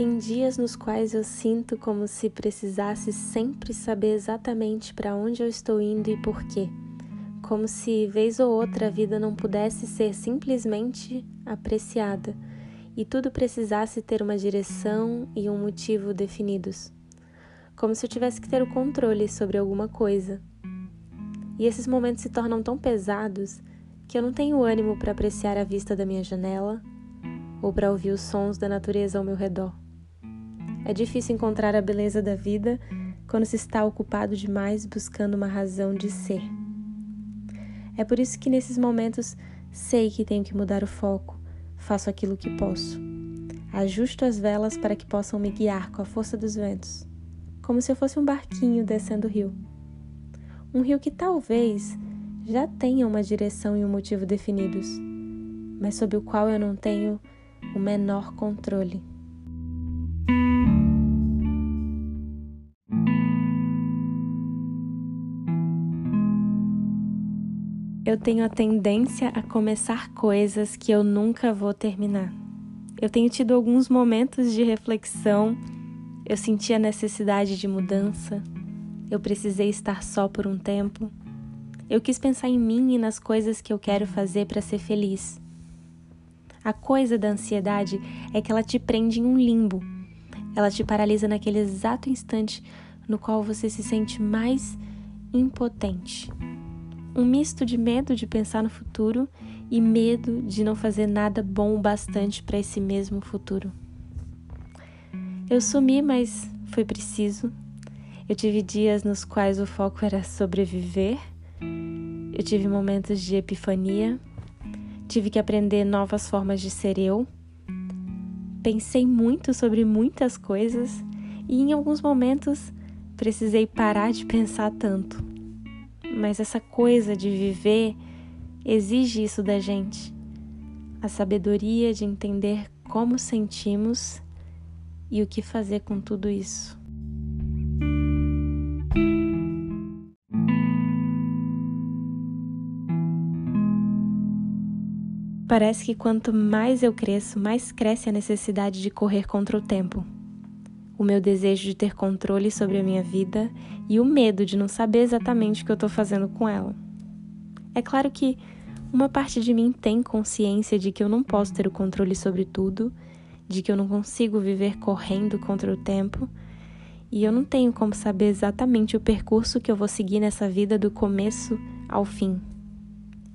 Tem dias nos quais eu sinto como se precisasse sempre saber exatamente para onde eu estou indo e por quê. Como se, vez ou outra, a vida não pudesse ser simplesmente apreciada e tudo precisasse ter uma direção e um motivo definidos. Como se eu tivesse que ter o controle sobre alguma coisa. E esses momentos se tornam tão pesados que eu não tenho ânimo para apreciar a vista da minha janela ou para ouvir os sons da natureza ao meu redor. É difícil encontrar a beleza da vida quando se está ocupado demais buscando uma razão de ser. É por isso que nesses momentos sei que tenho que mudar o foco, faço aquilo que posso. Ajusto as velas para que possam me guiar com a força dos ventos, como se eu fosse um barquinho descendo o rio. Um rio que talvez já tenha uma direção e um motivo definidos, mas sobre o qual eu não tenho o menor controle. Eu tenho a tendência a começar coisas que eu nunca vou terminar. Eu tenho tido alguns momentos de reflexão, eu senti a necessidade de mudança, eu precisei estar só por um tempo. Eu quis pensar em mim e nas coisas que eu quero fazer para ser feliz. A coisa da ansiedade é que ela te prende em um limbo. Ela te paralisa naquele exato instante no qual você se sente mais impotente. Um misto de medo de pensar no futuro e medo de não fazer nada bom o bastante para esse mesmo futuro. Eu sumi, mas foi preciso. Eu tive dias nos quais o foco era sobreviver. Eu tive momentos de epifania Tive que aprender novas formas de ser eu. Pensei muito sobre muitas coisas e em alguns momentos precisei parar de pensar tanto. Mas essa coisa de viver exige isso da gente. A sabedoria de entender como sentimos e o que fazer com tudo isso. Parece que quanto mais eu cresço, mais cresce a necessidade de correr contra o tempo. O meu desejo de ter controle sobre a minha vida e o medo de não saber exatamente o que eu estou fazendo com ela. É claro que uma parte de mim tem consciência de que eu não posso ter o controle sobre tudo, de que eu não consigo viver correndo contra o tempo, e eu não tenho como saber exatamente o percurso que eu vou seguir nessa vida do começo ao fim.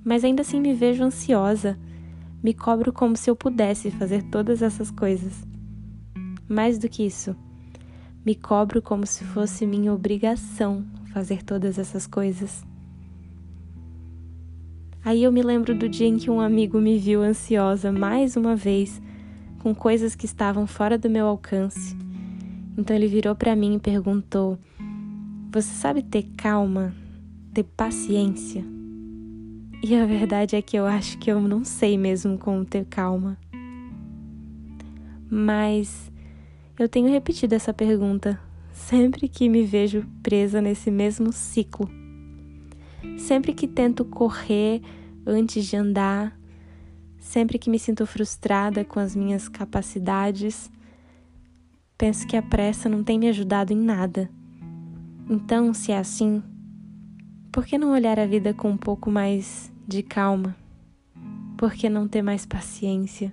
Mas ainda assim me vejo ansiosa me cobro como se eu pudesse fazer todas essas coisas. Mais do que isso, me cobro como se fosse minha obrigação fazer todas essas coisas. Aí eu me lembro do dia em que um amigo me viu ansiosa mais uma vez com coisas que estavam fora do meu alcance. Então ele virou para mim e perguntou: Você sabe ter calma, ter paciência? E a verdade é que eu acho que eu não sei mesmo como ter calma. Mas eu tenho repetido essa pergunta sempre que me vejo presa nesse mesmo ciclo. Sempre que tento correr antes de andar, sempre que me sinto frustrada com as minhas capacidades, penso que a pressa não tem me ajudado em nada. Então, se é assim, por que não olhar a vida com um pouco mais de calma? Por que não ter mais paciência?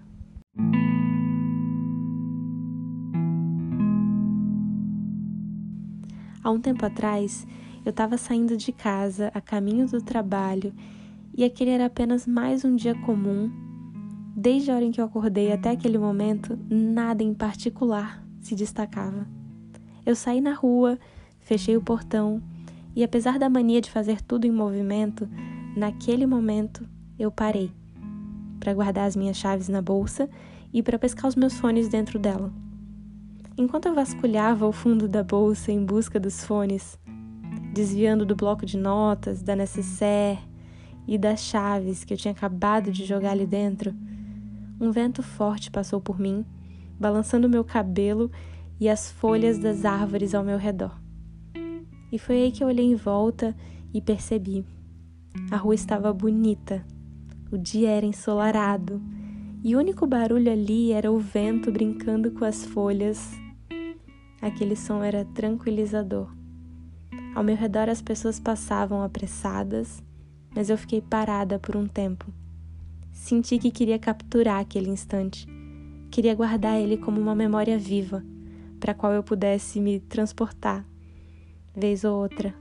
Há um tempo atrás, eu estava saindo de casa a caminho do trabalho e aquele era apenas mais um dia comum. Desde a hora em que eu acordei até aquele momento, nada em particular se destacava. Eu saí na rua, fechei o portão e apesar da mania de fazer tudo em movimento, naquele momento eu parei para guardar as minhas chaves na bolsa e para pescar os meus fones dentro dela. Enquanto eu vasculhava o fundo da bolsa em busca dos fones, desviando do bloco de notas, da necessaire e das chaves que eu tinha acabado de jogar ali dentro, um vento forte passou por mim, balançando meu cabelo e as folhas das árvores ao meu redor. E foi aí que eu olhei em volta e percebi. A rua estava bonita, o dia era ensolarado E o único barulho ali era o vento brincando com as folhas. Aquele som era tranquilizador. Ao meu redor as pessoas passavam apressadas, mas eu fiquei parada por um tempo. Senti que queria capturar aquele instante. Queria guardar ele como uma memória viva, para a qual eu pudesse me transportar, vez ou outra.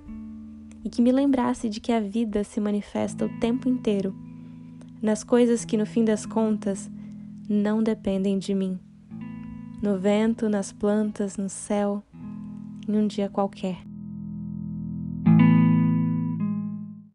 E que me lembrasse de que a vida se manifesta o tempo inteiro nas coisas que, no fim das contas, não dependem de mim. No vento, nas plantas, no céu, em um dia qualquer.